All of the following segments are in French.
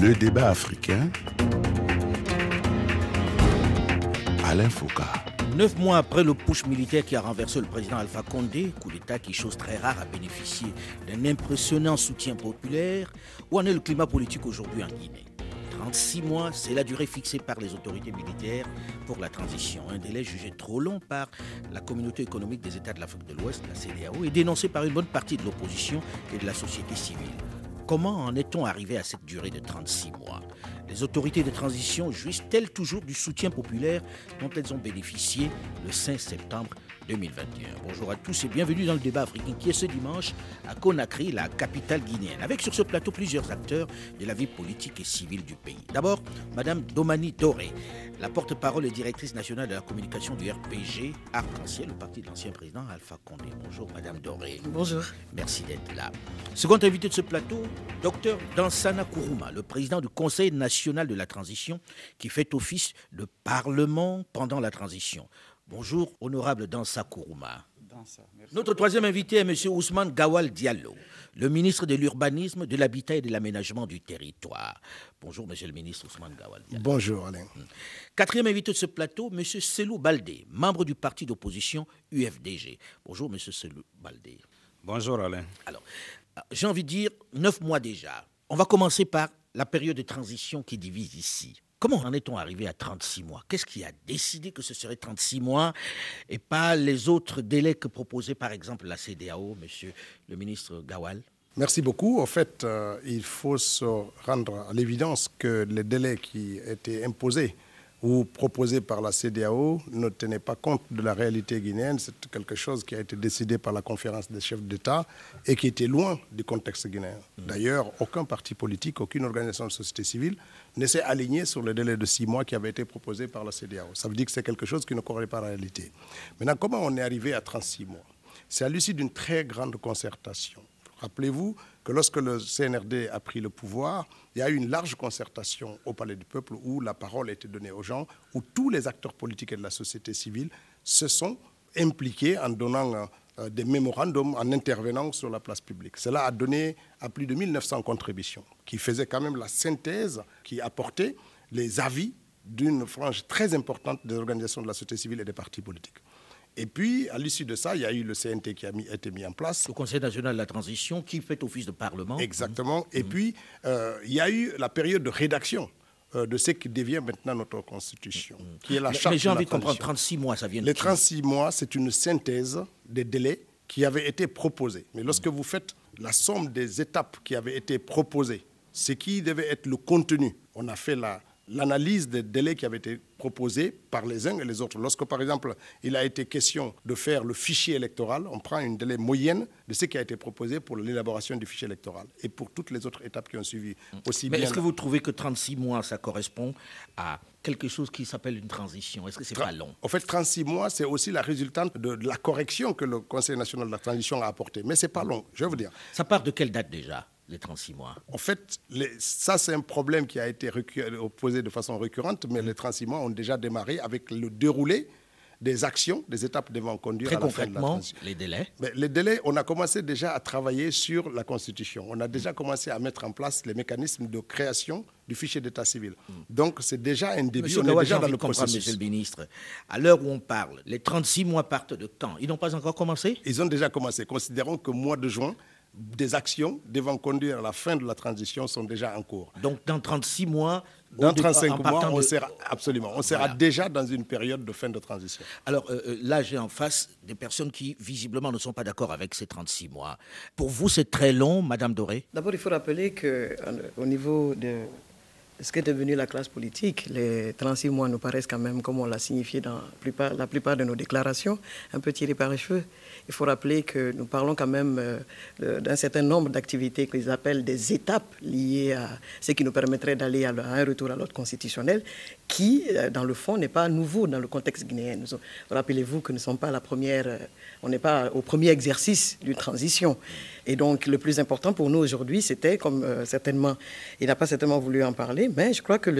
Le débat africain. Alain Foucault. Neuf mois après le push militaire qui a renversé le président Alpha Condé, coup d'État qui, chose très rare, a bénéficié d'un impressionnant soutien populaire, où en est le climat politique aujourd'hui en Guinée? 36 mois, c'est la durée fixée par les autorités militaires pour la transition. Un délai jugé trop long par la communauté économique des États de l'Afrique de l'Ouest, la CDAO, et dénoncé par une bonne partie de l'opposition et de la société civile. Comment en est-on arrivé à cette durée de 36 mois? Les autorités de transition jouissent-elles toujours du soutien populaire dont elles ont bénéficié le 5 septembre 2021 Bonjour à tous et bienvenue dans le débat africain qui est ce dimanche à Conakry, la capitale guinéenne, avec sur ce plateau plusieurs acteurs de la vie politique et civile du pays. D'abord, Madame Domani Doré, la porte-parole et directrice nationale de la communication du RPG Arc-en-Ciel, le parti de l'ancien président Alpha Condé. Bonjour Madame Doré. Bonjour. Merci d'être là. Second invité de ce plateau, Docteur Dansana Kourouma, le président du Conseil national de la transition, qui fait office de parlement pendant la transition. Bonjour, honorable Dansa Kourouma. Notre troisième invité est M. Ousmane Gawal Diallo, le ministre de l'Urbanisme, de l'Habitat et de l'Aménagement du Territoire. Bonjour, Monsieur le ministre Ousmane Gawal Diallo. Bonjour, Alain. Quatrième invité de ce plateau, M. Selou Baldé, membre du parti d'opposition UFDG. Bonjour, M. Selou Baldé. Bonjour, Alain. Alors, j'ai envie de dire, neuf mois déjà. On va commencer par la période de transition qui divise ici. Comment en est-on arrivé à 36 mois? Qu'est-ce qui a décidé que ce serait 36 mois et pas les autres délais que proposait par exemple la CDAO, monsieur le ministre Gawal? Merci beaucoup. En fait, euh, il faut se rendre à l'évidence que les délais qui étaient imposés ou proposés par la CDAO ne tenaient pas compte de la réalité guinéenne. C'est quelque chose qui a été décidé par la conférence des chefs d'État et qui était loin du contexte guinéen. D'ailleurs, aucun parti politique, aucune organisation de société civile ne s'est aligné sur le délai de six mois qui avait été proposé par la CDAO. Ça veut dire que c'est quelque chose qui ne correspond pas à la réalité. Maintenant, comment on est arrivé à 36 mois? C'est à l'issue d'une très grande concertation. Rappelez-vous que lorsque le CNRD a pris le pouvoir, il y a eu une large concertation au Palais du Peuple où la parole a été donnée aux gens, où tous les acteurs politiques et de la société civile se sont impliqués en donnant euh, des mémorandums, en intervenant sur la place publique. Cela a donné à plus de 1900 contributions, qui faisaient quand même la synthèse, qui apportait les avis d'une frange très importante des organisations de la société civile et des partis politiques. Et puis, à l'issue de ça, il y a eu le CNT qui a, mis, été mis en place. Le Conseil national de la transition qui fait office de parlement. Exactement. Et puis, euh, il y a eu la période de rédaction euh, de ce qui devient maintenant notre constitution, qui est la charte Mais j'ai de envie la de comprendre, transition. 36 mois, ça vient de Les qui 36 mois, c'est une synthèse des délais qui avaient été proposés. Mais lorsque vous faites la somme des étapes qui avaient été proposées, ce qui devait être le contenu, on a fait la- l'analyse des délais qui avaient été proposés par les uns et les autres. Lorsque, par exemple, il a été question de faire le fichier électoral, on prend une délai moyenne de ce qui a été proposé pour l'élaboration du fichier électoral et pour toutes les autres étapes qui ont suivi. Aussi Mais bien est-ce que vous trouvez que 36 mois, ça correspond à quelque chose qui s'appelle une transition? Est-ce que c'est pas long? En fait, 36 mois, c'est aussi la résultante de, de la correction que le Conseil national de la transition a apportée. Mais ce n'est pas long, je vous dire. Ça part de quelle date déjà, les 36 mois En fait, les- ça, c'est un problème qui a été recu- posé de façon récurrente, mais les 36 mois ont déjà démarré avec le déroulé des actions, des étapes devant conduire Très à la fin de la concrètement, les délais Mais les délais, on a commencé déjà à travailler sur la Constitution. On a déjà commencé à mettre en place les mécanismes de création du fichier d'état civil. Donc, c'est déjà un début. Monsieur on est déjà dans le processus. monsieur le ministre. À l'heure où on parle, les 36 mois partent de quand? Ils n'ont pas encore commencé? Ils ont déjà commencé. Considérons que mois de juin, des actions devant conduire à la fin de la transition sont déjà en cours. Donc, dans 36 mois, Dans au départ, 35 en mois, on de- sera, absolument, on sera Voilà. déjà dans une période de fin de transition. Alors euh, euh, là, j'ai en face des personnes qui, visiblement, ne sont pas d'accord avec ces 36 mois. Pour vous, c'est très long, Madame Doré? D'abord, il faut rappeler qu'au niveau de ce qu'est devenu la classe politique, les 36 mois nous paraissent quand même, comme on l'a signifié dans la plupart, de nos déclarations, un peu tirés par les cheveux. Il faut rappeler que nous parlons quand même euh, d'un certain nombre d'activités qu'ils appellent des étapes liées à ce qui nous permettrait d'aller à un retour à l'ordre constitutionnel, qui, euh, dans le fond, n'est pas nouveau dans le contexte guinéen. Rappelez-vous que nous ne sommes pas la première, euh, on n'est pas au premier exercice d'une transition. Et donc, le plus important pour nous aujourd'hui, c'était, comme certainement, il n'a pas certainement voulu en parler, mais je crois que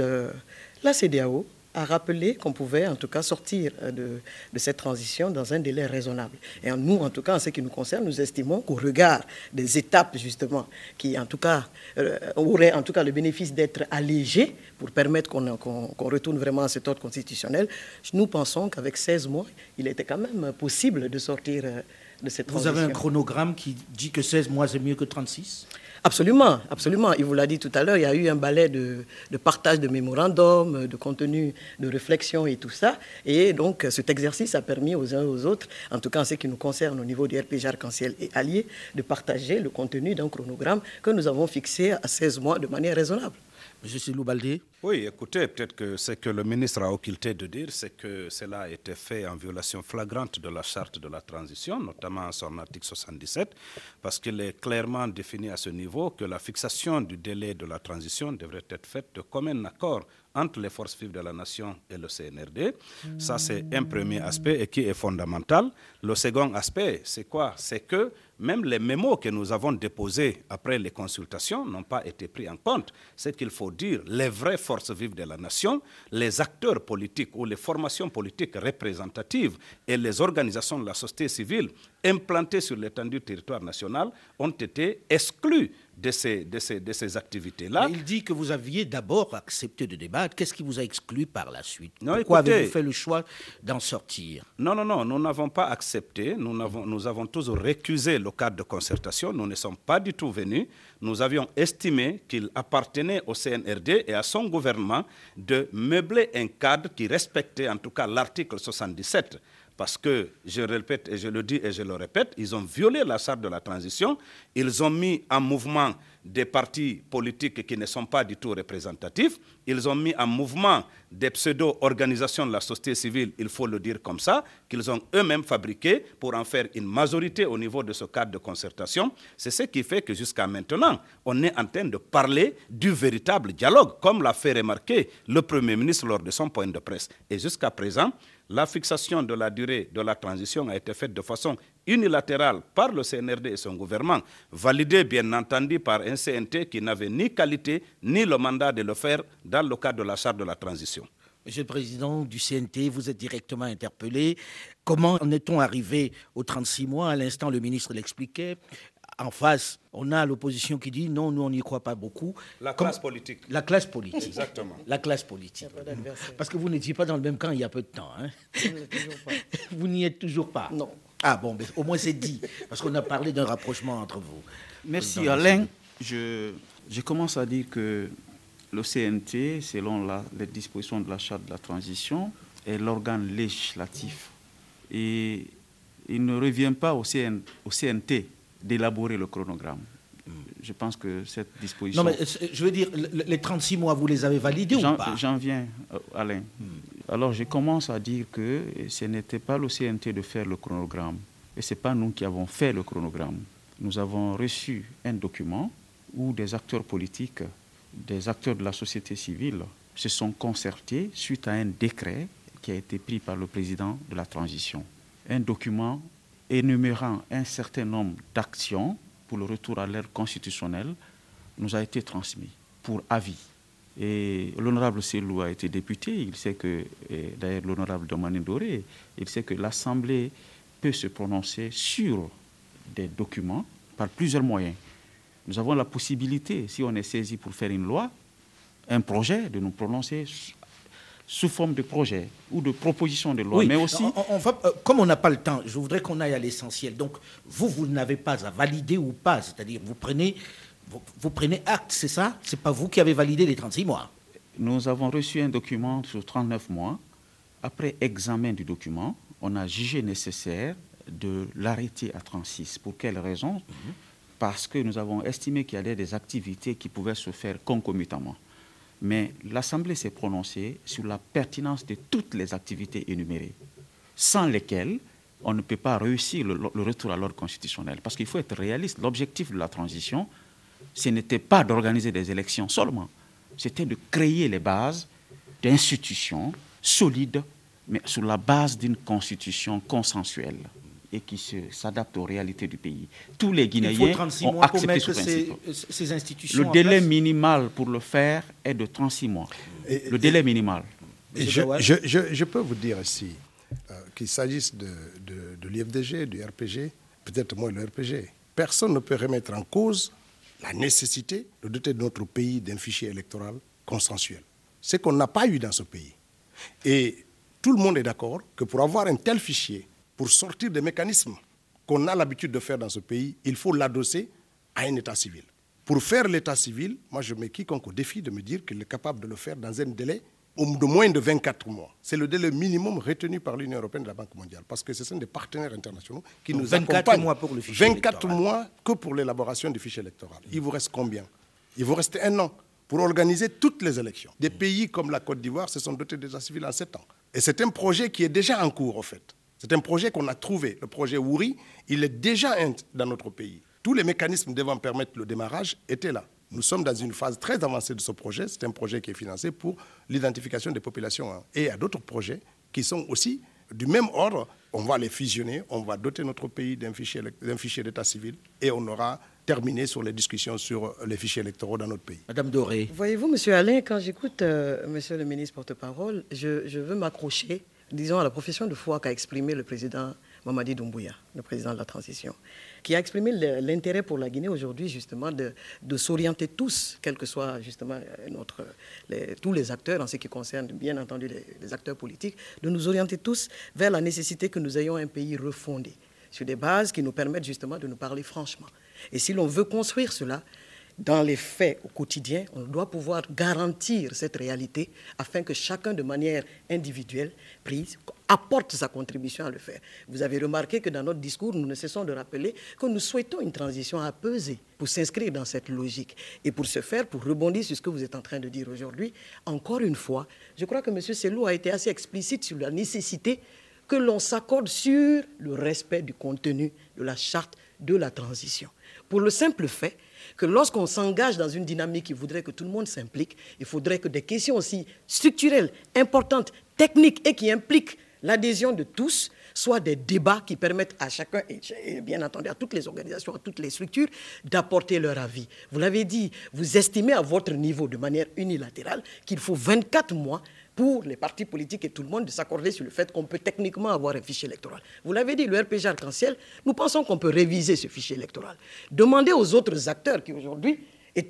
la CDAO a rappelé qu'on pouvait en tout cas sortir euh, de, cette transition dans un délai raisonnable. Et nous, en tout cas, en ce qui nous concerne, nous estimons qu'au regard des étapes justement qui en tout cas euh, auraient en tout cas le bénéfice d'être allégées pour permettre qu'on qu retourne vraiment à cet ordre constitutionnel, nous pensons qu'avec 16 mois, il était quand même possible de sortir euh, de cette transition. Vous avez un chronogramme qui dit que 16 mois c'est mieux que 36 Absolument, absolument. Il vous l'a dit tout à l'heure, il y a eu un balai de, de, partage de mémorandums, de contenu, de réflexion et tout ça. Et donc, cet exercice a permis aux uns et aux autres, en tout cas en ce qui nous concerne au niveau du RPG Arc-en-Ciel et Alliés, de partager le contenu d'un chronogramme que nous avons fixé à 16 mois de manière raisonnable. Monsieur Silou Baldé Oui, écoutez, peut-être que ce que le ministre a occulté de dire, c'est que cela a été fait en violation flagrante de la charte de la transition, notamment son article 77, parce qu'il est clairement défini à ce niveau que la fixation du délai de la transition devrait être faite de commun accord entre les forces vives de la nation et le CNRD. Ça, c'est un premier aspect et qui est fondamental. Le second aspect, c'est quoi? C'est que même les mémos que nous avons déposés après les consultations n'ont pas été pris en compte. C'est qu'il faut dire les vraies forces vives de la nation, les acteurs politiques ou les formations politiques représentatives et les organisations de la société civile implantées sur l'étendue du territoire national ont été exclus de ces, de ces, de ces activités-là. Il dit que vous aviez d'abord accepté de débattre. Qu'est-ce qui vous a exclu par la suite? Non, Pourquoi avez-vous fait le choix d'en sortir? Non, non, non, nous n'avons pas accepté. Nous avons, nous avons toujours récusé le cadre de concertation. Nous ne sommes pas du tout venus. Nous avions estimé qu'il appartenait au CNRD et à son gouvernement de meubler un cadre qui respectait en tout cas l'article 77 parce que, je le répète et je le dis et je le répète, ils ont violé la charte de la transition, ils ont mis en mouvement des partis politiques qui ne sont pas du tout représentatifs, ils ont mis en mouvement des pseudo-organisations de la société civile, il faut le dire comme ça, qu'ils ont eux-mêmes fabriquées pour en faire une majorité au niveau de ce cadre de concertation. C'est ce qui fait que jusqu'à maintenant, on est en train de parler du véritable dialogue, comme l'a fait remarquer le Premier ministre lors de son point de presse. Et jusqu'à présent, la fixation de la durée de la transition a été faite de façon unilatérale par le CNRD et son gouvernement, validée bien entendu par un CNT qui n'avait ni qualité ni le mandat de le faire dans le cadre de la charte de la transition. Monsieur le Président du CNT, vous êtes directement interpellé. Comment en est-on arrivé aux 36 mois? À l'instant, le ministre l'expliquait en face, on a l'opposition qui dit non, nous on n'y croit pas beaucoup. La classe politique. La classe politique. Exactement. La classe politique. Parce que vous n'étiez pas dans le même camp il y a peu de temps. Hein? vous n'y êtes toujours pas. Non. Ah bon, mais au moins c'est dit, parce qu'on a parlé d'un rapprochement entre vous. Merci Alain. Je, je, commence à dire que le CNT, selon la, les dispositions de la charte de la transition, est l'organe législatif. Et il ne revient pas au, CN, au CNT d'élaborer le chronogramme. Je pense que cette disposition... Non, mais je veux dire, les 36 mois, vous les avez validés ou pas? J'en viens, euh, Alain. Hmm. Alors, je commence à dire que ce n'était pas le CNT de faire le chronogramme. Et ce n'est pas nous qui avons fait le chronogramme. Nous avons reçu un document où des acteurs politiques, des acteurs de la société civile se sont concertés suite à un décret qui a été pris par le président de la transition. Un document énumérant un certain nombre d'actions pour le retour à l'ère constitutionnelle nous a été transmis pour avis. Et l'honorable Selou a été député, il sait que, d'ailleurs l'honorable Domani Doré, il sait que l'Assemblée peut se prononcer sur des documents par plusieurs moyens. Nous avons la possibilité, si on est saisi pour faire une loi, un projet, de nous prononcer sous forme de projet ou de proposition de loi. Oui, mais aussi. On, va, euh, comme on n'a pas le temps, je voudrais qu'on aille à l'essentiel. Donc, vous, vous n'avez pas à valider ou pas. C'est-à-dire, vous prenez, vous, vous prenez acte, c'est ça? C'est pas vous qui avez validé les 36 mois Nous avons reçu un document sur 39 mois. Après examen du document, on a jugé nécessaire de l'arrêter à 36. Pour quelle raison? Mm -hmm. Parce que nous avons estimé qu'il y avait des activités qui pouvaient se faire concomitamment mais l'Assemblée s'est prononcée sur la pertinence de toutes les activités énumérées, sans lesquelles on ne peut pas réussir le, retour à l'ordre constitutionnel. Parce qu'il faut être réaliste. L'objectif de la transition, ce n'était pas d'organiser des élections seulement, c'était de créer les bases d'institutions solides, mais sur la base d'une constitution consensuelle et qui s'adapte aux réalités du pays. Tous les Guinéens ont accepté ce ces, principe. Ces institutions le délai minimal pour le faire est de 36 mois. Et, le délai minimal. je, peux vous dire ici euh, qu'il s'agisse de, de, l'IFDG, du RPG, peut-être moins le RPG, personne ne peut remettre en cause la nécessité de doter notre pays d'un fichier électoral consensuel. Ce qu'on n'a pas eu dans ce pays. Et tout le monde est d'accord que pour avoir un tel fichier, pour sortir des mécanismes qu'on a l'habitude de faire dans ce pays, il faut l'adosser à un état civil. Pour faire l'état civil, moi je mets quiconque au défi de me dire qu'il est capable de le faire dans un délai de moins de 24 mois. C'est le délai minimum retenu par l'Union européenne et la Banque mondiale, parce que ce sont des partenaires internationaux qui nous 24 accompagnent. mois pour le fichier 24 mois que pour l'élaboration du fichier électoral. Il vous reste combien? Il vous reste un an pour organiser toutes les élections. Des pays comme la Côte d'Ivoire se sont dotés d'état civil en 7 ans. Et c'est un projet qui est déjà en cours, en fait. C'est un projet qu'on a trouvé. Le projet Wouri, il est déjà dans notre pays. Tous les mécanismes devant permettre le démarrage étaient là. Nous sommes dans une phase très avancée de ce projet. C'est un projet qui est financé pour l'identification des populations. Hein. Et il y a d'autres projets qui sont aussi du même ordre. On va les fusionner, on va doter notre pays d'un fichier, fichier d'état civil et on aura terminé sur les discussions sur les fichiers électoraux dans notre pays. Madame Doré. Voyez-vous, Monsieur Alain, quand j'écoute euh, Monsieur le ministre porte-parole, je, je veux m'accrocher, disons, à la profession de foi qu'a exprimé le président Mamadi Doumbouya, le président de la transition qui a exprimé l'intérêt pour la Guinée aujourd'hui, justement, de, s'orienter tous, quels que soient justement notre, tous les acteurs en ce qui concerne, bien entendu, les, acteurs politiques, de nous orienter tous vers la nécessité que nous ayons un pays refondé sur des bases qui nous permettent justement de nous parler franchement. Et si l'on veut construire cela, dans les faits au quotidien, on doit pouvoir garantir cette réalité afin que chacun, de manière individuelle, prise, apporte sa contribution à le faire. Vous avez remarqué que dans notre discours, nous ne cessons de rappeler que nous souhaitons une transition apaisée pour s'inscrire dans cette logique. Et pour ce faire, pour rebondir sur ce que vous êtes en train de dire aujourd'hui, encore une fois, je crois que M. Selou a été assez explicite sur la nécessité que l'on s'accorde sur le respect du contenu de la charte de la transition. Pour le simple fait que lorsqu'on s'engage dans une dynamique qui voudrait que tout le monde s'implique, il faudrait que des questions aussi structurelles, importantes, techniques et qui impliquent l'adhésion de tous soient des débats qui permettent à chacun, et bien entendu à toutes les organisations, à toutes les structures, d'apporter leur avis. Vous l'avez dit, vous estimez à votre niveau, de manière unilatérale, qu'il faut 24 mois pour les partis politiques et tout le monde de s'accorder sur le fait qu'on peut techniquement avoir un fichier électoral. Vous l'avez dit, le RPG arc-en-ciel, nous pensons qu'on peut réviser ce fichier électoral. Demandez aux autres acteurs qui aujourd'hui, et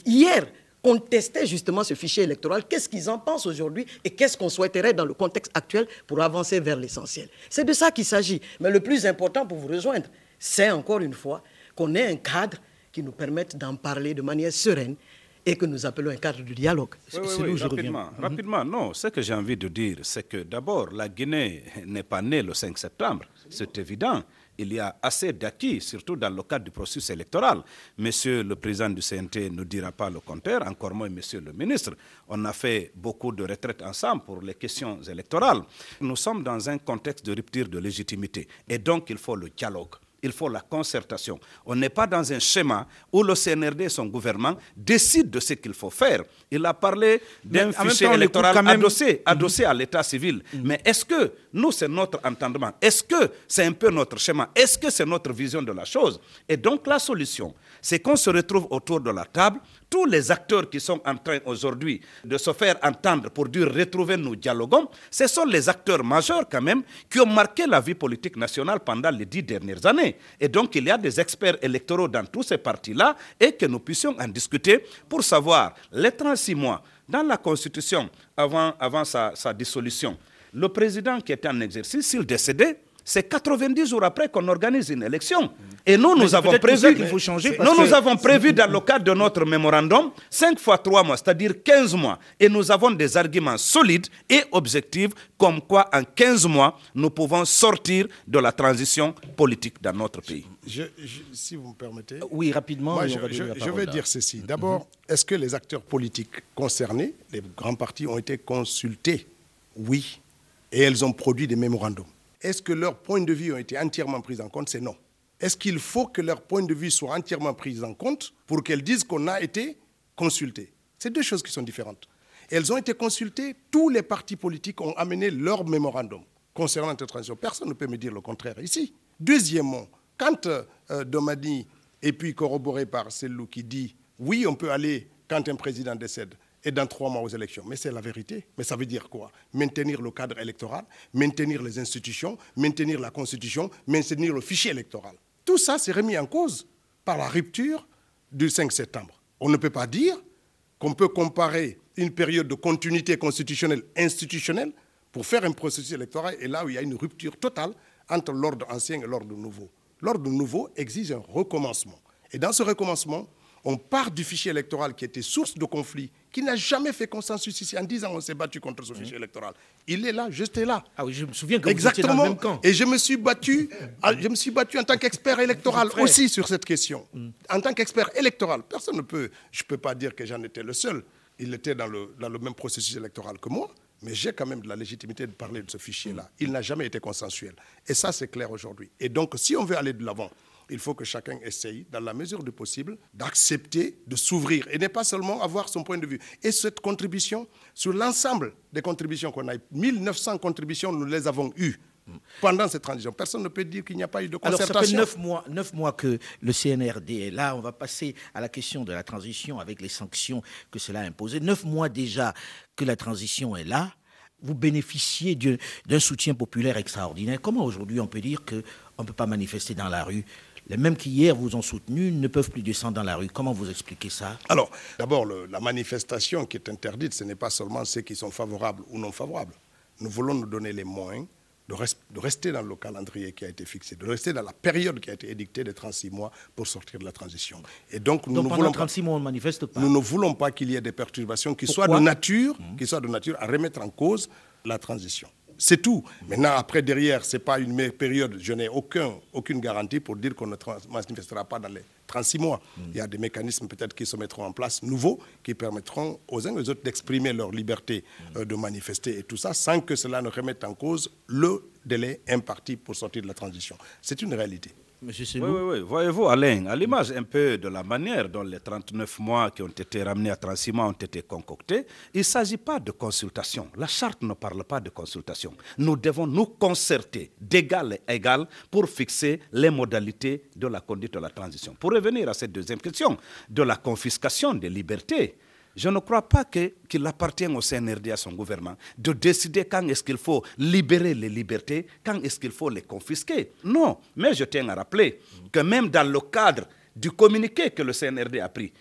hier, contestaient justement ce fichier électoral, qu'est-ce qu'ils en pensent aujourd'hui et qu'est-ce qu'on souhaiterait dans le contexte actuel pour avancer vers l'essentiel? C'est de ça qu'il s'agit. Mais le plus important pour vous rejoindre, c'est encore une fois qu'on ait un cadre qui nous permette d'en parler de manière sereine et que nous appelons un cadre de dialogue. Oui, rapidement, mhm. rapidement, non. Ce que j'ai envie de dire, c'est que d'abord, la Guinée n'est pas née le 5 septembre, c'est évident. Il y a assez d'acquis, surtout dans le cadre du processus électoral. Monsieur le président du CNT ne dira pas le contraire, encore moins monsieur le ministre. On a fait beaucoup de retraites ensemble pour les questions électorales. Nous sommes dans un contexte de rupture de légitimité et donc il faut le dialogue il faut la concertation. On n'est pas dans un schéma où le CNRD et son gouvernement décident de ce qu'il faut faire. Il a parlé d'un fichier électoral adossé, adossé à l'état civil. Mm. Mais est-ce que nous, c'est notre entendement? Est-ce que c'est un peu notre schéma? Est-ce que c'est notre vision de la chose? Et donc la solution, c'est qu'on se retrouve autour de la table, tous les acteurs qui sont en train aujourd'hui de se faire entendre pour dire retrouver nous dialoguons, ce sont les acteurs majeurs quand même qui ont marqué la vie politique nationale pendant les dix dernières années. Et donc il y a des experts électoraux dans tous ces partis-là et que nous puissions en discuter pour savoir les 36 mois dans la Constitution avant, sa dissolution. Le président qui était en exercice, s'il décédait, c'est 90 jours après qu'on organise une élection. Et nous, nous avons prévu, faut changer nous, nous avons prévu dans le cadre de notre mémorandum 5 fois 3 mois, c'est-à-dire 15 mois. Et nous avons des arguments solides et objectifs comme quoi en 15 mois, nous pouvons sortir de la transition politique dans notre pays. si vous me permettez. Oui, rapidement. je, je, vais dire ceci. D'abord, est-ce que les acteurs politiques concernés, les grands partis, ont été consultés? Oui. Et elles ont produit des mémorandums. Est-ce que leurs points de vue ont été entièrement pris en compte? C'est non. Est-ce qu'il faut que leurs points de vue soient entièrement pris en compte pour qu'elles disent qu'on a été consultés C'est deux choses qui sont différentes. Elles ont été consultées, tous les partis politiques ont amené leur mémorandum concernant cette transition. Personne ne peut me dire le contraire ici. Deuxièmement, quand euh, Domani, et puis corroboré par Cellou qui dit oui, on peut aller quand un président décède, et dans trois mois aux élections. Mais c'est la vérité. Mais ça veut dire quoi? Maintenir le cadre électoral, maintenir les institutions, maintenir la Constitution, maintenir le fichier électoral. Tout ça s'est remis en cause par la rupture du 5 septembre. On ne peut pas dire qu'on peut comparer une période de continuité constitutionnelle institutionnelle pour faire un processus électoral et là où il y a une rupture totale entre l'ordre ancien et l'ordre nouveau. L'ordre nouveau exige un recommencement. Et dans ce recommencement, on part du fichier électoral qui était source de conflit, qui n'a jamais fait consensus ici. En 10 ans, on s'est battu contre ce fichier électoral. Il est là, j'étais là. Ah oui, je me souviens que Exactement. vous étiez dans le même camp. Et je me suis battu, je me suis battu en tant qu'expert électoral aussi sur cette question. En tant qu'expert électoral, personne ne peut, je ne peux pas dire que j'en étais le seul. Il était dans le, dans le même processus électoral que moi, mais j'ai quand même de la légitimité de parler de ce fichier-là. Il n'a jamais été consensuel. Et ça, c'est clair aujourd'hui. Et donc, si on veut aller de l'avant, il faut que chacun essaye, dans la mesure du possible, d'accepter, de s'ouvrir et ne pas seulement avoir son point de vue. Et cette contribution, sur l'ensemble des contributions qu'on a, 1900 contributions, nous les avons eues pendant cette transition. Personne ne peut dire qu'il n'y a pas eu de Alors, concertation. ça fait neuf mois, mois que le CNRD est là. On va passer à la question de la transition avec les sanctions que cela a imposées. Neuf mois déjà que la transition est là. Vous bénéficiez d'un d'un soutien populaire extraordinaire. Comment aujourd'hui on peut dire qu'on ne peut pas manifester dans la rue Les mêmes qui hier vous ont soutenu ne peuvent plus descendre dans la rue. Comment vous expliquez ça? Alors, d'abord, la manifestation qui est interdite, ce n'est pas seulement ceux qui sont favorables ou non favorables. Nous voulons nous donner les moyens de, res- de rester dans le calendrier qui a été fixé, de rester dans la période qui a été édictée de 36 mois pour sortir de la transition. Et donc, nous Donc ne pendant voulons pas- 36 mois, on ne manifeste pas. Nous ne voulons pas qu'il y ait des perturbations qui soient, de nature, qui soient de nature à remettre en cause la transition. C'est tout. Maintenant, après, derrière, ce n'est pas une meilleure période. Je n'ai aucun, aucune garantie pour dire qu'on ne manifestera pas dans les 36 mois. Il y a des mécanismes peut-être qui se mettront en place, nouveaux, qui permettront aux uns et aux autres d'exprimer leur liberté euh, de manifester et tout ça, sans que cela ne remette en cause le délai imparti pour sortir de la transition. C'est une réalité. Monsieur Oui, oui, oui. Voyez-vous, Alain, à l'image un peu de la manière dont les 39 mois qui ont été ramenés à 36 mois ont été concoctés, il ne s'agit pas de consultation. La charte ne parle pas de consultation. Nous devons nous concerter d'égal à égal pour fixer les modalités de la conduite de la transition. Pour revenir à cette deuxième question, de la confiscation des libertés, je ne crois pas qu'il appartient au CNRD, à son gouvernement, de décider quand est-ce qu'il faut libérer les libertés, quand est-ce qu'il faut les confisquer. Non, mais je tiens à rappeler que même dans le cadre du communiqué que le CNRD a pris,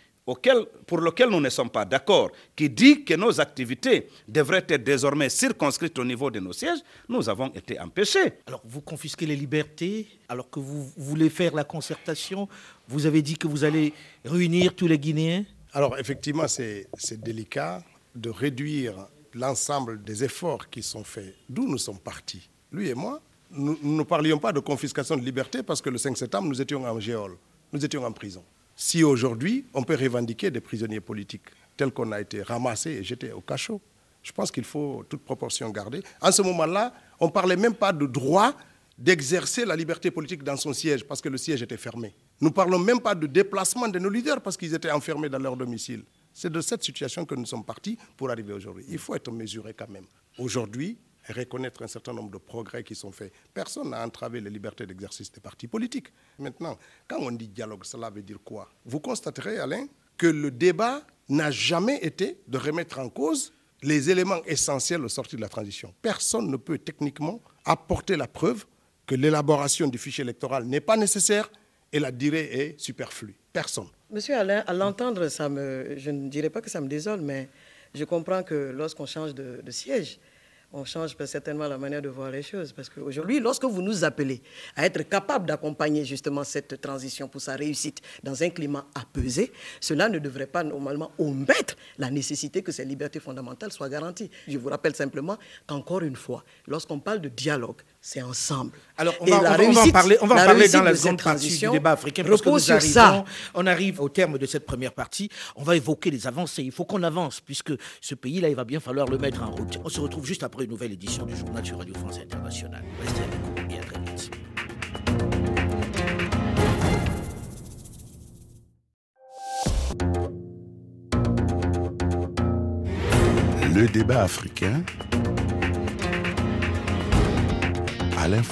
pour lequel nous ne sommes pas d'accord, qui dit que nos activités devraient être désormais circonscrites au niveau de nos sièges, nous avons été empêchés. Alors, vous confisquez les libertés, alors que vous voulez faire la concertation. Vous avez dit que vous allez réunir tous les Guinéens? Alors effectivement, c'est délicat de réduire l'ensemble des efforts qui sont faits. D'où nous sommes partis. Lui et moi, nous nous ne parlions pas de confiscation de liberté parce que le 5 septembre, nous étions en géole, nous étions en prison. Si aujourd'hui, on peut revendiquer des prisonniers politiques tels qu'on a été ramassés et jetés au cachot, je pense qu'il faut toute proportion garder. En ce moment-là, on ne parlait même pas de droit d'exercer la liberté politique dans son siège parce que le siège était fermé. Nous ne parlons même pas de déplacement de nos leaders parce qu'ils étaient enfermés dans leur domicile. C'est de cette situation que nous sommes partis pour arriver aujourd'hui. Il faut être mesuré quand même. Aujourd'hui, reconnaître un certain nombre de progrès qui sont faits. Personne n'a entravé les libertés d'exercice des partis politiques. Maintenant, quand on dit dialogue, cela veut dire quoi? Vous constaterez, Alain, que le débat n'a jamais été de remettre en cause les éléments essentiels au sortir de la transition. Personne ne peut techniquement apporter la preuve que l'élaboration du fichier électoral n'est pas nécessaire et la durée est superflue. Personne. Monsieur Alain, à l'entendre, je ne dirais pas que ça me désole, mais je comprends que lorsqu'on change de, de siège, on change certainement la manière de voir les choses. Parce qu'aujourd'hui, lorsque vous nous appelez à être capable d'accompagner justement cette transition pour sa réussite dans un climat apaisé, cela ne devrait pas normalement omettre la nécessité que ces libertés fondamentales soient garanties. Je vous rappelle simplement qu'encore une fois, lorsqu'on parle de dialogue, c'est ensemble. Alors, on Et va, on la va- on va en parler, on va en parler dans la seconde partie du débat africain. parce que repose nous sur arrivons- ça. On arrive au terme de cette première partie. On va évoquer les avancées. Il faut qu'on avance, puisque ce pays-là, il va bien falloir le mettre en route. On se retrouve juste après une nouvelle édition du journal sur Radio France Internationale. Restez avec nous et à très vite. Le débat africain. Alain.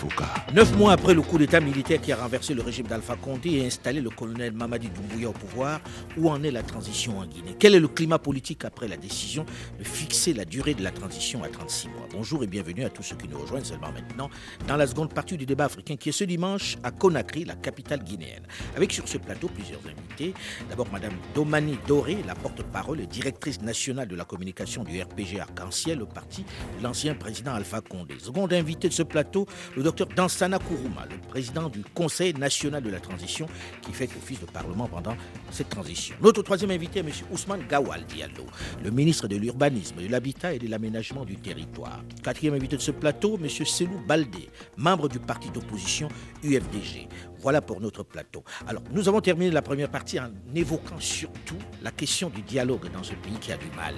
Neuf mois après le coup d'état militaire qui a renversé le régime d'Alpha Condé et installé le colonel Mamadi Doumbouya au pouvoir, où en est la transition en Guinée? Quel est le climat politique après la décision de fixer la durée de la transition à 36 mois? Bonjour et bienvenue à tous ceux qui nous rejoignent seulement maintenant dans la seconde partie du débat africain qui est ce dimanche à Conakry, la capitale guinéenne. Avec sur ce plateau plusieurs invités. D'abord Madame Domani Doré, la porte-parole et directrice nationale de la communication du RPG Arc-en-Ciel, le parti de l'ancien président Alpha Condé. Second invité de ce plateau, le docteur Dansana Kourouma, le président du Conseil national de la transition, qui fait office de Parlement pendant cette transition. Notre troisième invité est M. Ousmane Gawal Diallo, le ministre de l'Urbanisme, de l'Habitat et de l'Aménagement du Territoire. Quatrième invité de ce plateau, M. Selou Baldé, membre du parti d'opposition UFDG. Voilà pour notre plateau. Alors, nous avons terminé la première partie en évoquant surtout la question du dialogue dans ce pays qui a du mal.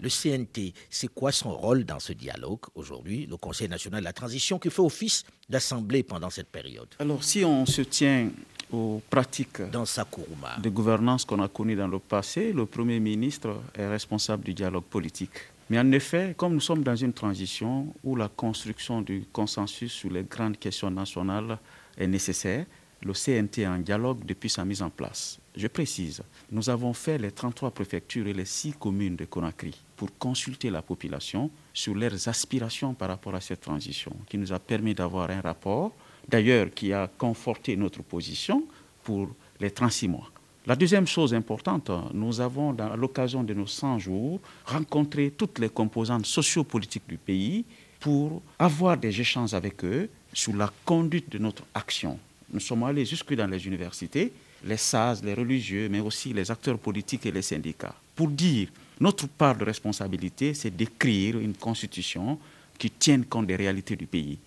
Le CNT, c'est quoi son rôle dans ce dialogue aujourd'hui, le Conseil national de la transition qui fait office d'assemblée pendant cette période? Alors, si on se tient aux pratiques dans Sakuruma. de gouvernance qu'on a connues dans le passé, le Premier ministre est responsable du dialogue politique. Mais en effet, comme nous sommes dans une transition où la construction du consensus sur les grandes questions nationales est nécessaire, le CNT est en dialogue depuis sa mise en place. Je précise, nous avons fait les 33 préfectures et les 6 communes de Conakry pour consulter la population sur leurs aspirations par rapport à cette transition, qui nous a permis d'avoir un rapport, d'ailleurs qui a conforté notre position pour les 36 mois. La deuxième chose importante, nous avons, à l'occasion de nos 100 jours, rencontré toutes les composantes sociopolitiques du pays pour avoir des échanges avec eux sur la conduite de notre action. Nous sommes allés jusque dans les universités, les SAS, les religieux, mais aussi les acteurs politiques et les syndicats, pour dire notre part de responsabilité, c'est d'écrire une constitution qui tienne compte des réalités du pays.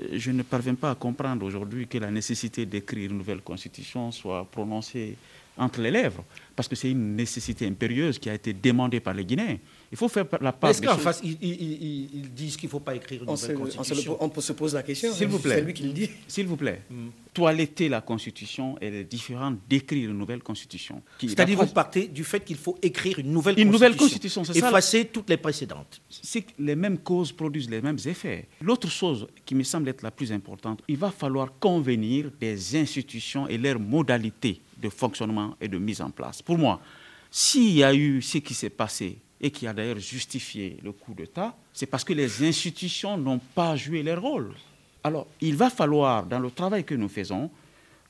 Euh, je ne parviens pas à comprendre aujourd'hui que la nécessité d'écrire une nouvelle constitution soit prononcée entre les lèvres, parce que c'est une nécessité impérieuse qui a été demandée par les Guinéens. Il faut faire la part. Est-ce qu'en face, ils, ils, ils, disent qu'il ne faut pas écrire une on nouvelle se, constitution on, se, on, se, pose la question. S'il vous plaît. C'est lui qui le dit. S'il vous plaît. Mm. Toiletter la constitution, elle est différente d'écrire une nouvelle constitution. C'est-à-dire vous partez du fait qu'il faut écrire une nouvelle une constitution. Nouvelle constitution c'est effacer toutes les précédentes. C'est que les mêmes causes produisent les mêmes effets. L'autre chose qui me semble être la plus importante, il va falloir convenir des institutions et leurs modalités de fonctionnement et de mise en place. Pour moi, s'il y a eu ce qui s'est passé et qui a d'ailleurs justifié le coup d'État, c'est parce que les institutions n'ont pas joué leur rôle. Alors, il va falloir, dans le travail que nous faisons,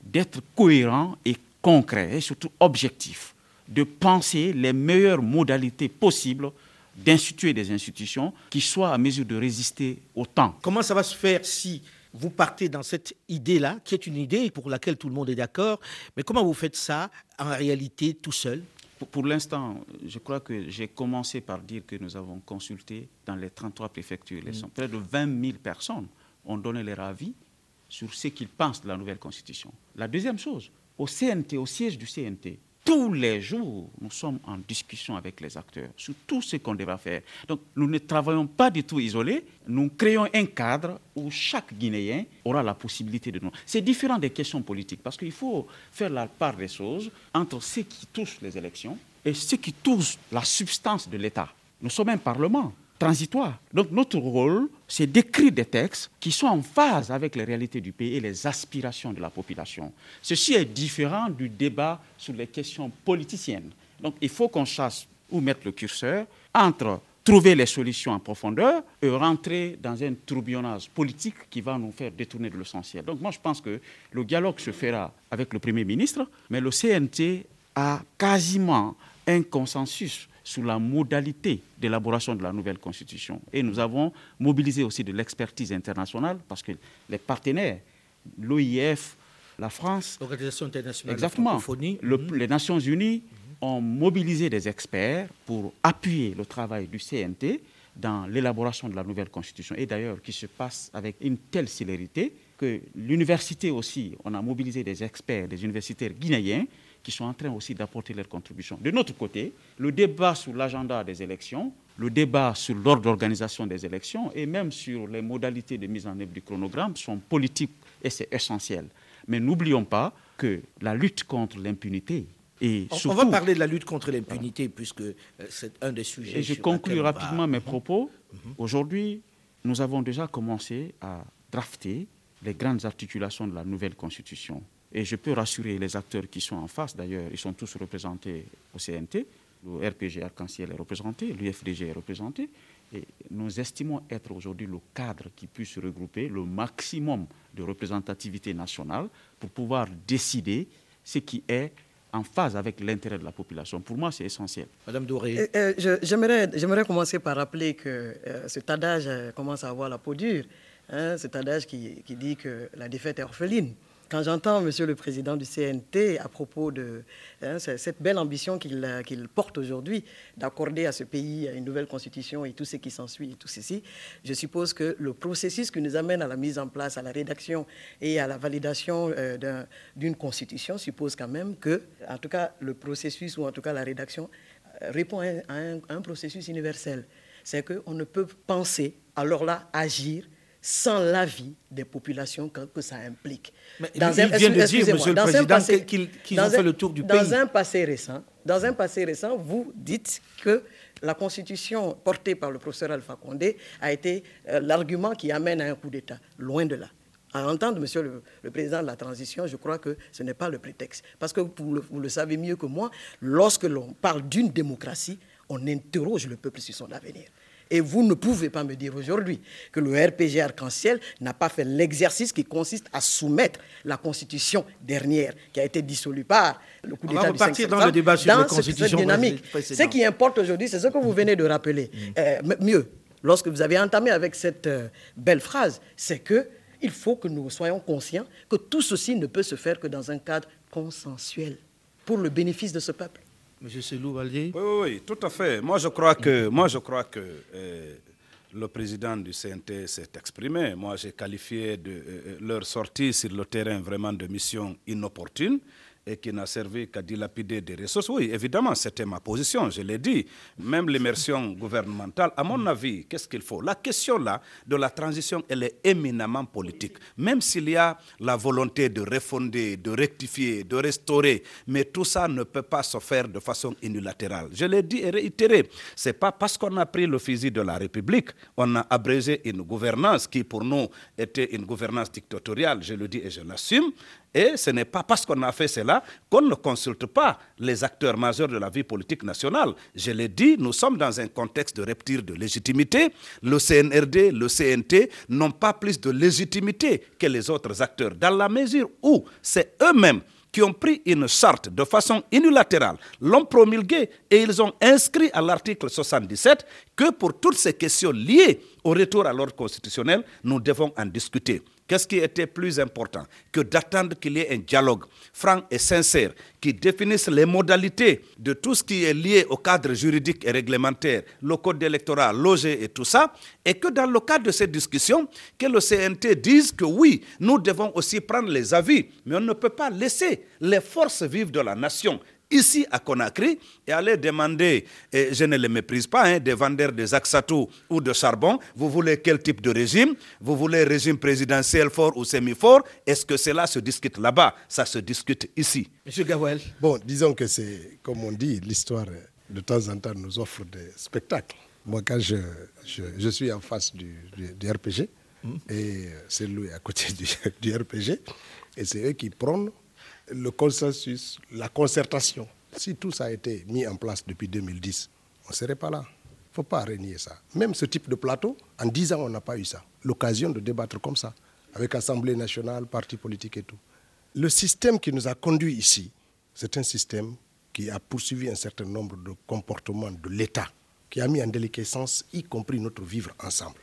d'être cohérent et concret et surtout objectif, de penser les meilleures modalités possibles d'instituer des institutions qui soient à mesure de résister au temps. Comment ça va se faire si vous partez dans cette idée-là, qui est une idée pour laquelle tout le monde est d'accord, mais comment vous faites ça en réalité tout seul? Pour, l'instant, je crois que j'ai commencé par dire que nous avons consulté dans les 33 préfectures. Mmh. Près de 20 000 personnes ont donné leur avis sur ce qu'ils pensent de la nouvelle constitution. La deuxième chose, au CNT, au siège du CNT, tous les jours, nous sommes en discussion avec les acteurs sur tout ce qu'on devra faire. Donc, nous ne travaillons pas du tout isolés. Nous créons un cadre où chaque Guinéen aura la possibilité de nous. C'est différent des questions politiques parce qu'il faut faire la part des choses entre ce qui touche les élections et ce qui touche la substance de l'État. Nous sommes un Parlement transitoire. Donc notre rôle, c'est d'écrire des textes qui sont en phase avec les réalités du pays et les aspirations de la population. Ceci est différent du débat sur les questions politiciennes. Donc il faut qu'on chasse où mettre le curseur entre trouver les solutions en profondeur et rentrer dans un tourbillonnage politique qui va nous faire détourner de l'essentiel. Donc moi je pense que le dialogue se fera avec le Premier ministre, mais le CNT a quasiment un consensus sur la modalité d'élaboration de la nouvelle constitution. Et nous avons mobilisé aussi de l'expertise internationale parce que les partenaires, l'OIF, la France, l'Organisation internationale exactement, de le, les Nations Unies ont mobilisé des experts pour appuyer le travail du CNT dans l'élaboration de la nouvelle constitution. Et d'ailleurs, qui se passe avec une telle célérité que l'université aussi, on a mobilisé des experts, des universitaires guinéens qui sont en train aussi d'apporter leur contribution. De notre côté, le débat sur l'agenda des élections, le débat sur l'ordre d'organisation des élections et même sur les modalités de mise en œuvre du chronogramme sont politiques et c'est essentiel. Mais n'oublions pas que la lutte contre l'impunité et on, surtout, on, va parler de la lutte contre l'impunité puisque euh, c'est un des sujets. Et je conclus rapidement mes propos. Aujourd'hui, nous avons déjà commencé à drafter les grandes articulations de la nouvelle constitution. Et je peux rassurer les acteurs qui sont en face, d'ailleurs, ils sont tous représentés au CNT, le RPG Arc-en-Ciel est représenté, l'UFDG est représenté, et nous estimons être aujourd'hui le cadre qui puisse regrouper le maximum de représentativité nationale pour pouvoir décider ce qui est en phase avec l'intérêt de la population. Pour moi, c'est essentiel. Madame Doré. Euh, euh, J'aimerais commencer par rappeler que euh, cet adage euh, commence à avoir la peau dure. Hein, cet adage qui, qui, dit que la défaite est orpheline. Quand j'entends Monsieur le Président du CNT à propos de hein, cette belle ambition qu'il qu porte aujourd'hui d'accorder à ce pays une nouvelle constitution et tout ce qui s'ensuit et tout ceci, je suppose que le processus qui nous amène à la mise en place, à la rédaction et à la validation euh, d'une constitution suppose quand même que, en tout cas, le processus ou en tout cas la rédaction euh, répond à un, à un processus universel. C'est qu'on ne peut penser, alors là, agir sans l'avis des populations que, que, ça implique. Mais dans il un, vient de dire, Monsieur le Président, qu'ils qu ont fait le tour du dans pays. Dans un passé récent, dans un passé récent, vous dites que la constitution portée par le professeur Alpha Condé a été euh, l'argument qui amène à un coup d'État. Loin de là. À entendre Monsieur le, le, Président de la Transition, je crois que ce n'est pas le prétexte. Parce que vous le, vous le savez mieux que moi, lorsque l'on parle d'une démocratie, on interroge le peuple sur son avenir. Et vous ne pouvez pas me dire aujourd'hui que le RPG Arc-en-Ciel n'a pas fait l'exercice qui consiste à soumettre la Constitution dernière, qui a été dissolue par le coup d'État du 5 septembre, dans le débat sur la Constitution cette dynamique. Ce qui importe aujourd'hui, c'est ce que vous venez de rappeler. Mmh. Euh, mieux, lorsque vous avez entamé avec cette euh, belle phrase, c'est que il faut que nous soyons conscients que tout ceci ne peut se faire que dans un cadre consensuel pour le bénéfice de ce peuple. Monsieur Selou oui, oui, tout à fait. Moi, je crois que, euh, le président du CNT s'est exprimé. Moi, j'ai qualifié de, euh, leur sortie sur le terrain vraiment de mission inopportune et qui n'a servi qu'à dilapider des ressources. Oui, évidemment, c'était ma position, je l'ai dit. Même l'immersion gouvernementale, à mon avis, qu'est-ce qu'il faut? La question là de la transition, elle est éminemment politique. Même s'il y a la volonté de refonder, de rectifier, de restaurer, mais tout ça ne peut pas se faire de façon unilatérale. Je l'ai dit et réitéré. C'est pas parce qu'on a pris le fusil de la République, on a abrégé une gouvernance qui pour nous était une gouvernance dictatoriale, je le dis et je l'assume, et ce n'est pas parce qu'on a fait cela qu'on ne consulte pas les acteurs majeurs de la vie politique nationale. Je l'ai dit, nous sommes dans un contexte de rupture de légitimité. Le CNRD, le CNT n'ont pas plus de légitimité que les autres acteurs, dans la mesure où c'est eux-mêmes qui ont pris une charte de façon unilatérale, l'ont promulguée et ils ont inscrit à l'article 77 que pour toutes ces questions liées au retour à l'ordre constitutionnel, nous devons en discuter. Qu'est-ce qui était plus important que d'attendre qu'il y ait un dialogue franc et sincère qui définisse les modalités de tout ce qui est lié au cadre juridique et réglementaire, le code électoral, l'OG et tout ça, et que dans le cadre de cette discussion, que le CNT dise que oui, nous devons aussi prendre les avis, mais on ne peut pas laisser les forces vives de la nation ici à Conakry et aller demander, et je ne les méprise pas, hein, des vendeurs de Zaxatou ou de charbon, vous voulez quel type de régime? Vous voulez régime présidentiel fort ou semi-fort? Est-ce que cela se discute là-bas? Ça se discute ici. Monsieur Gawel. Bon, disons que c'est, comme on dit, l'histoire de temps en temps nous offre des spectacles. Moi, quand je, je, je suis en face du, du, du RPG, mmh. et c'est lui à côté du, du RPG, et c'est eux qui prônent le consensus, la concertation. Si tout ça a été mis en place depuis 2010, on ne serait pas là. Il ne faut pas renier ça. Même ce type de plateau, en 10 ans, on n'a pas eu ça. L'occasion de débattre comme ça, avec Assemblée nationale, partis politiques et tout. Le système qui nous a conduits ici, c'est un système qui a poursuivi un certain nombre de comportements de l'État, qui a mis en déliquescence, y compris notre vivre ensemble.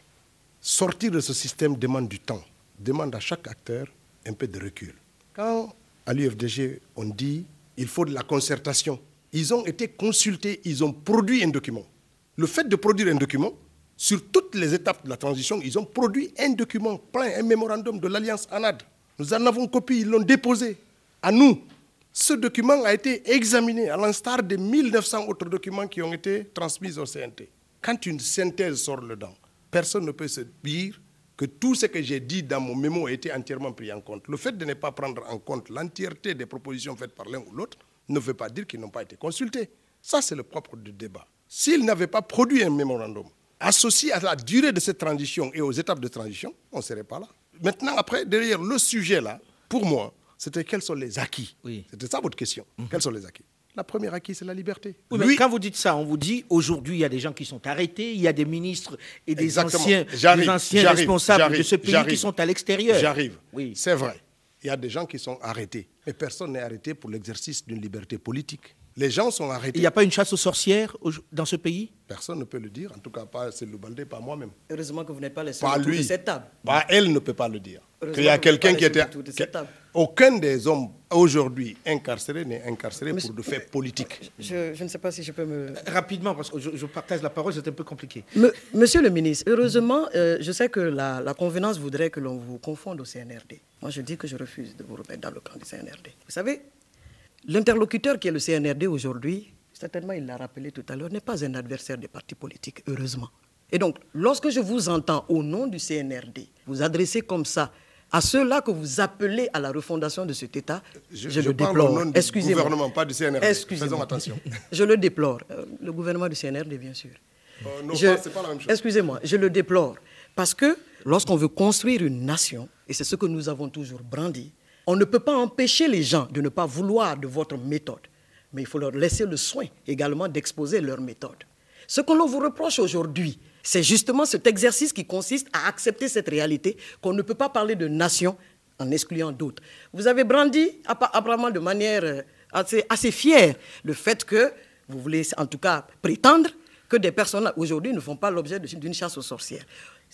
Sortir de ce système demande du temps, demande à chaque acteur un peu de recul. Quand à l'UFDG, on dit il faut de la concertation. Ils ont été consultés, ils ont produit un document. Le fait de produire un document, sur toutes les étapes de la transition, ils ont produit un document plein, un mémorandum de l'Alliance ANAD. Nous en avons copie, ils l'ont déposé à nous. Ce document a été examiné à l'instar des 1900 autres documents qui ont été transmis au CNT. Quand une synthèse sort dedans, personne ne peut se dire que tout ce que j'ai dit dans mon mémo a été entièrement pris en compte. Le fait de ne pas prendre en compte l'entièreté des propositions faites par l'un ou l'autre ne veut pas dire qu'ils n'ont pas été consultés. Ça, c'est le propre du débat. S'ils n'avaient pas produit un mémorandum associé à la durée de cette transition et aux étapes de transition, on ne serait pas là. maintenant, après, derrière le sujet là, pour moi, c'était quels sont les acquis? Oui. C'était ça votre question. Quels sont les acquis? La première acquis, c'est la liberté. Oui, mais Lui- quand vous dites ça, on vous dit aujourd'hui, il y a des gens qui sont arrêtés, il y a des ministres et des Exactement. anciens, des anciens responsables de ce pays qui sont à l'extérieur. J'arrive. Oui. C'est vrai. Il y a des gens qui sont arrêtés. Mais personne n'est arrêté pour l'exercice d'une liberté politique. Les gens sont arrêtés. Il n'y a pas une chasse aux sorcières dans ce pays? Personne ne peut le dire. En tout cas, pas Cellou Baldé, pas moi-même. Heureusement que vous n'êtes pas les seuls Pas autour lui. de cette table. Pas elle ne peut pas le dire. Qu'il y a quelqu'un qui était. de cette table. Aucun des hommes aujourd'hui incarcérés n'est incarcéré Monsieur- pour de faits politiques. Je, je ne sais pas si je peux me... Rapidement, parce que je, je partage la parole, c'est un peu compliqué. Me- Monsieur le ministre, heureusement, euh, je sais que la, la convenance voudrait que l'on vous confonde au CNRD. Moi, je dis que je refuse de vous remettre dans le camp du CNRD. Vous savez, l'interlocuteur qui est le CNRD aujourd'hui, certainement il l'a rappelé tout à l'heure, n'est pas un adversaire des partis politiques, heureusement. Et donc, lorsque je vous entends au nom du CNRD vous adresser comme ça à ceux-là que vous appelez à la refondation de cet État, je, Je- je le déplore. Excusez-moi. gouvernement, pas du CNRD. Excusez-moi. Faisons attention. Je le déplore. Euh, Le gouvernement du CNRD, bien sûr. Euh, non, c'est pas la même chose. Excusez-moi, je le déplore. Parce que lorsqu'on veut construire une nation, et c'est ce que nous avons toujours brandi, on ne peut pas empêcher les gens de ne pas vouloir de votre méthode. Mais il faut leur laisser le soin également d'exposer leur méthode. Ce que l'on vous reproche aujourd'hui, c'est justement cet exercice qui consiste à accepter cette réalité qu'on ne peut pas parler de nation en excluant d'autres. Vous avez brandi appa- apparemment de manière euh, assez, assez fière le fait que vous voulez en tout cas prétendre que des personnes aujourd'hui ne font pas l'objet d'une chasse aux sorcières.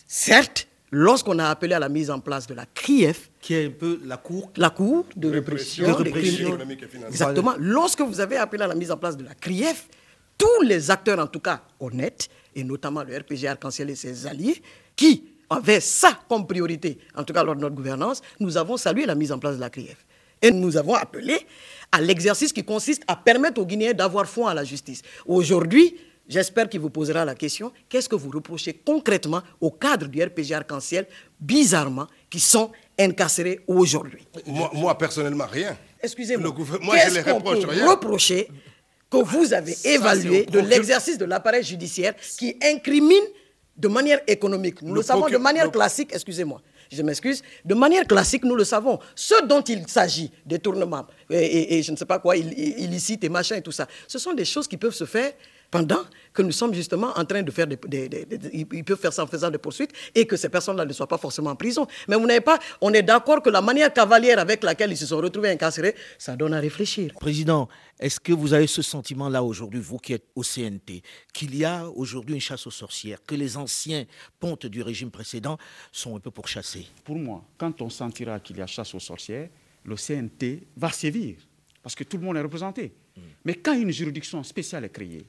Certes, lorsqu'on a appelé à la mise en place de la CRIEF, Qui est un peu la cour. la Cour de Répression répression, de des répression crimes économique et financière. Exactement. Lorsque vous avez appelé à la mise en place de la CRIEF, tous les acteurs, en tout cas honnêtes, et notamment le RPG Arc-en-Ciel et ses alliés, qui avaient ça comme priorité, en tout cas lors de notre gouvernance, nous avons salué la mise en place de la CRIEF. Et nous avons appelé à l'exercice qui consiste à permettre aux Guinéens d'avoir foi en la justice. Aujourd'hui, j'espère qu'il vous posera la question, qu'est-ce que vous reprochez concrètement aux cadres du RPG Arc-en-Ciel, bizarrement, qui sont incarcérés aujourd'hui? Moi, moi, personnellement, rien. Excusez-moi. Moi, je les reproche peut rien. reprocher que vous avez évalué au de l'exercice de l'appareil judiciaire qui incrimine de manière économique? Nous le, Le savons de manière le- classique, excusez-moi. Je m'excuse. De manière classique, nous le savons. Ce dont il s'agit, détournement, et, et- et je ne sais pas quoi, il- il- illicite et machin et tout ça, ce sont des choses qui peuvent se faire pendant que nous sommes justement en train de faire des, des- des- des- ils peuvent faire ça en faisant des poursuites et que ces personnes-là ne soient pas forcément en prison. Mais vous n'avez pas, on est d'accord que la manière cavalière avec laquelle ils se sont retrouvés incarcérés, ça donne à réfléchir. Président, est-ce que vous avez ce sentiment-là aujourd'hui, vous qui êtes au CNT, qu'il y a aujourd'hui une chasse aux sorcières, que les anciens pontes du régime précédent sont un peu pourchassés? Pour moi, quand on sentira qu'il y a chasse aux sorcières, le CNT va sévir, parce que tout le monde est représenté. Mais quand une juridiction spéciale est créée,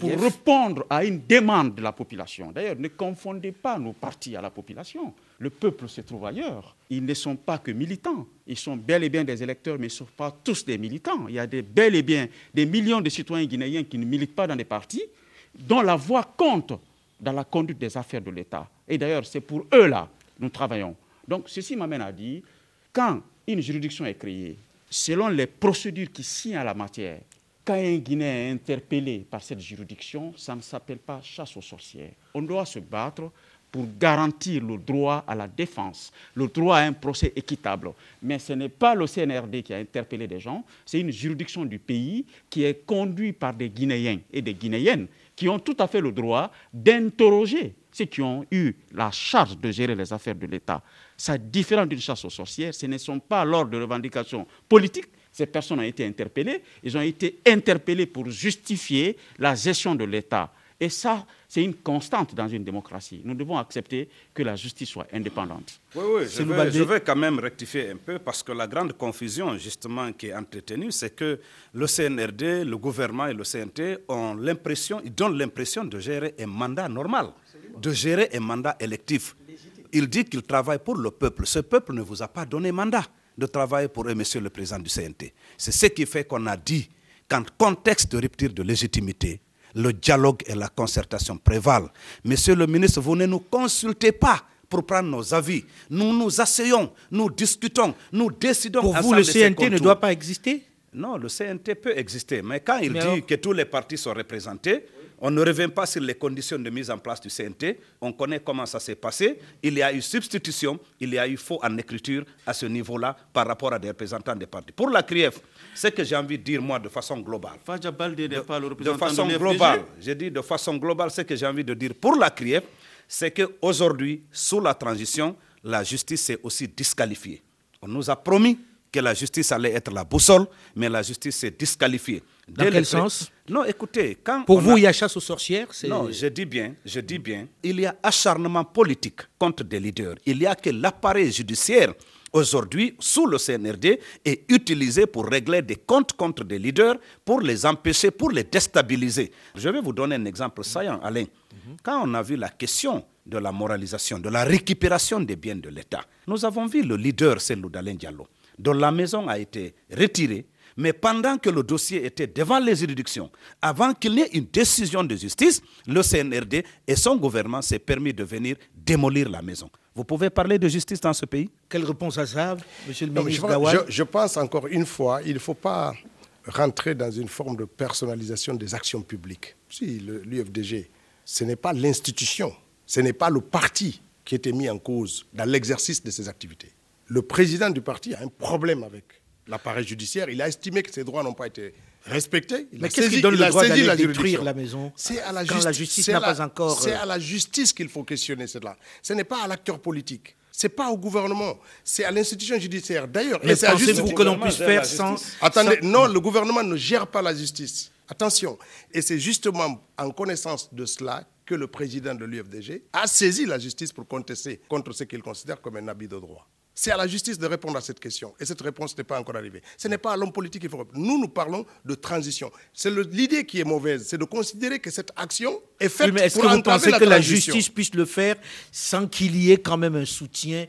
pour répondre à une demande de la population, d'ailleurs, ne confondez pas nos partis à la population. Le peuple se trouve ailleurs. Ils ne sont pas que militants. Ils sont bel et bien des électeurs, mais ils ne sont pas tous des militants. Il y a des, bel et bien des millions de citoyens guinéens qui ne militent pas dans des partis, dont la voix compte dans la conduite des affaires de l'État. Et d'ailleurs, c'est pour eux-là que nous travaillons. Donc, ceci m'amène à dire, quand une juridiction est créée, selon les procédures qui signent à la matière, quand un Guinéen est interpellé par cette juridiction, ça ne s'appelle pas chasse aux sorcières. On doit se battre pour garantir le droit à la défense, le droit à un procès équitable. Mais ce n'est pas le CNRD qui a interpellé des gens, c'est une juridiction du pays qui est conduite par des Guinéens et des Guinéennes qui ont tout à fait le droit d'interroger ceux qui ont eu la charge de gérer les affaires de l'État. Ça différent d'une chasse aux sorcières, ce ne sont pas lors de revendications politiques. Ces personnes ont été interpellées. Ils ont été interpellés pour justifier la gestion de l'État. Et ça, c'est une constante dans une démocratie. Nous devons accepter que la justice soit indépendante. Oui, oui, je vais, je vais quand même rectifier un peu parce que la grande confusion justement qui est entretenue, c'est que le CNRD, le gouvernement et le CNT ont l'impression, ils donnent l'impression de gérer un mandat normal, de gérer un mandat électif. Il dit qu'il travaille pour le peuple. Ce peuple ne vous a pas donné mandat de travailler pour eux, monsieur le président du CNT. C'est ce qui fait qu'on a dit qu'en contexte de rupture de légitimité, le dialogue et la concertation prévalent. Monsieur le ministre, vous ne nous consultez pas pour prendre nos avis. Nous nous asseyons, nous discutons, nous décidons Pour vous, le CNT ne doit pas exister? Non, le CNT peut exister, mais quand il Mais dit alors- que tous les partis sont représentés, on ne revient pas sur les conditions de mise en place du CNT. On connaît comment ça s'est passé. Il y a eu substitution, il y a eu faux en écriture à ce niveau-là par rapport à des représentants des partis. Pour la CRIEF, ce que j'ai envie de dire, moi, de façon globale, pas le de représentant façon l'FDG. globale, j'ai dit de façon globale, ce que j'ai envie de dire pour la CRIEF, c'est qu'aujourd'hui, sous la transition, la justice s'est aussi disqualifiée. On nous a promis que la justice allait être la boussole, mais la justice s'est disqualifiée. Dans Dès quel sens? Non, écoutez, quand Pour vous, a- il y a chasse aux sorcières c'est- non, je dis bien, je dis bien, il y a acharnement politique contre des leaders. Il y a que l'appareil judiciaire aujourd'hui, sous le CNRD, est utilisé pour régler des comptes contre des leaders, pour les empêcher, pour les déstabiliser. Je vais vous donner un exemple saillant, Alain. Quand on a vu la question de la moralisation, de la récupération des biens de l'État, nous avons vu le leader, c'est Loudalin Diallo, dont la maison a été retirée mais pendant que le dossier était devant les juridictions, avant qu'il n'y ait une décision de justice, le CNRD et son gouvernement s'est permis de venir démolir la maison. Vous pouvez parler de justice dans ce pays? Quelle réponse à ça, monsieur le Non, mais je, ministre je- je pense encore une fois, il ne faut pas rentrer dans une forme de personnalisation des actions publiques. Si l'UFDG, ce n'est pas l'institution, ce n'est pas le parti qui était mis en cause dans l'exercice de ses activités. Le président du parti a un problème avec l'appareil judiciaire. Il a estimé que ses droits n'ont pas été respectés. Il Mais a qu'est-ce qui saisi- donne il le a droit saisi d'aller la détruire la maison C'est à la quand justice. la justice c'est n'a pas encore, C'est euh, à la justice qu'il faut questionner cela. Ce n'est pas à l'acteur politique. C'est pas au gouvernement, c'est à l'institution judiciaire. D'ailleurs, Mais et c'est à pensez-vous justice- que l'on puisse faire sans... Attendez, sans- non, le gouvernement ne gère pas la justice. Attention. Et c'est justement en connaissance de cela que le président de l'UFDG a saisi la justice pour contester contre ce qu'il considère comme un abus de droit. C'est à la justice de répondre à cette question. Et cette réponse n'est pas encore arrivée. Ce n'est pas à l'homme politique qu'il faut répondre. Nous, nous parlons de transition. C'est l'idée qui est mauvaise. C'est de considérer que cette action est faite Oui, mais est-ce pour que vous pensez que la justice puisse le faire sans qu'il y ait quand même un soutien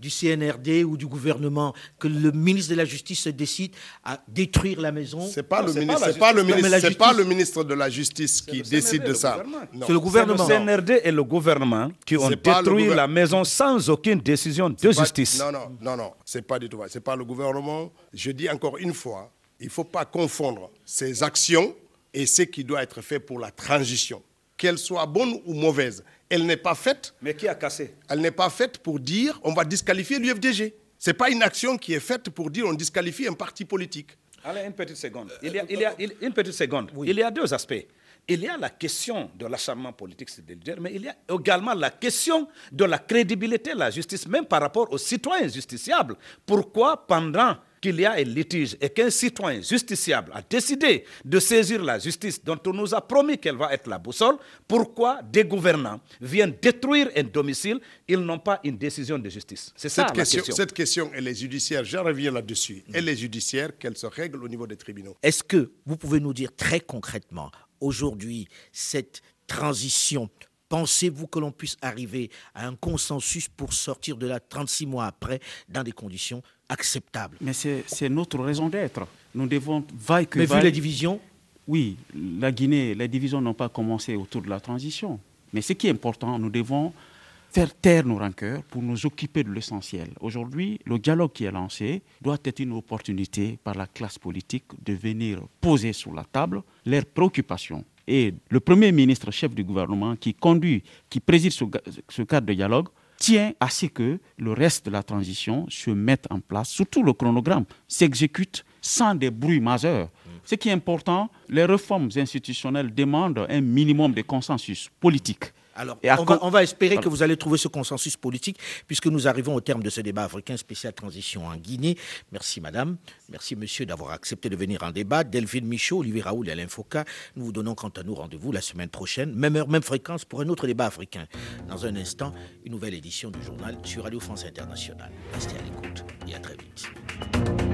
du CNRD ou du gouvernement, que le ministre de la Justice se décide à détruire la maison C'est pas Non, le pas ministre, pas le. Non, ministre, pas le ministre de la justice qui le décide CNRD, de ça. C'est le gouvernement. C'est le CNRD et le gouvernement qui ont détruit la maison sans aucune décision de Pas- justice. Non, non, non, non, c'est pas du tout vrai. C'est pas le gouvernement. Je dis encore une fois, il ne faut pas confondre ces actions et ce qui doit être fait pour la transition. Qu'elle soit bonne ou mauvaise, elle n'est pas faite. Mais qui a cassé? Elle n'est pas faite pour dire on va disqualifier l'UFDG. C'est pas une action qui est faite pour dire on disqualifie un parti politique. Allez, une petite seconde. Il y a, il y a- il- une petite seconde. Il y a deux aspects. Il y a la question de l'acharnement politique c'est des leaders, mais il y a également la question de la crédibilité de la justice, même par rapport aux citoyens justiciables. Pourquoi, pendant qu'il y a un litige et qu'un citoyen justiciable a décidé de saisir la justice dont on nous a promis qu'elle va être la boussole, pourquoi des gouvernants viennent détruire un domicile, ils n'ont pas une décision de justice? C'est ça Cette la question, question. cette question, elle est judiciaire. Je reviens là-dessus. Elle est judiciaire, qu'elle se règle au niveau des tribunaux. Est-ce que vous pouvez nous dire très concrètement, aujourd'hui, cette transition, pensez-vous que l'on puisse arriver à un consensus pour sortir de là 36 mois après dans des conditions acceptables? Mais c'est notre raison d'être. Nous devons, vaille que Mais vu les divisions, Oui, la Guinée, les divisions n'ont pas commencé autour de la transition. Mais ce qui est important, nous devons faire taire nos rancœurs pour nous occuper de l'essentiel. Aujourd'hui, le dialogue qui est lancé doit être une opportunité par la classe politique de venir poser sur la table leurs préoccupations. Et le Premier ministre, chef du gouvernement, qui conduit, qui préside ce, cadre de dialogue, tient à ce que le reste de la transition se mette en place, surtout le chronogramme s'exécute sans des bruits majeurs. Ce qui est important, les réformes institutionnelles demandent un minimum de consensus politique. Alors Et on va, co- on va espérer Voilà. que vous allez trouver ce consensus politique puisque nous arrivons au terme de ce débat africain spécial transition en Guinée. Merci madame, merci monsieur d'avoir accepté de venir en débat. Delphine Michaud, Olivier Raoul et Alain Foucault, nous vous donnons quant à nous rendez-vous la semaine prochaine, même heure, même fréquence pour un autre débat africain. Dans un instant, une nouvelle édition du journal sur Radio France Internationale. Restez à l'écoute et à très vite.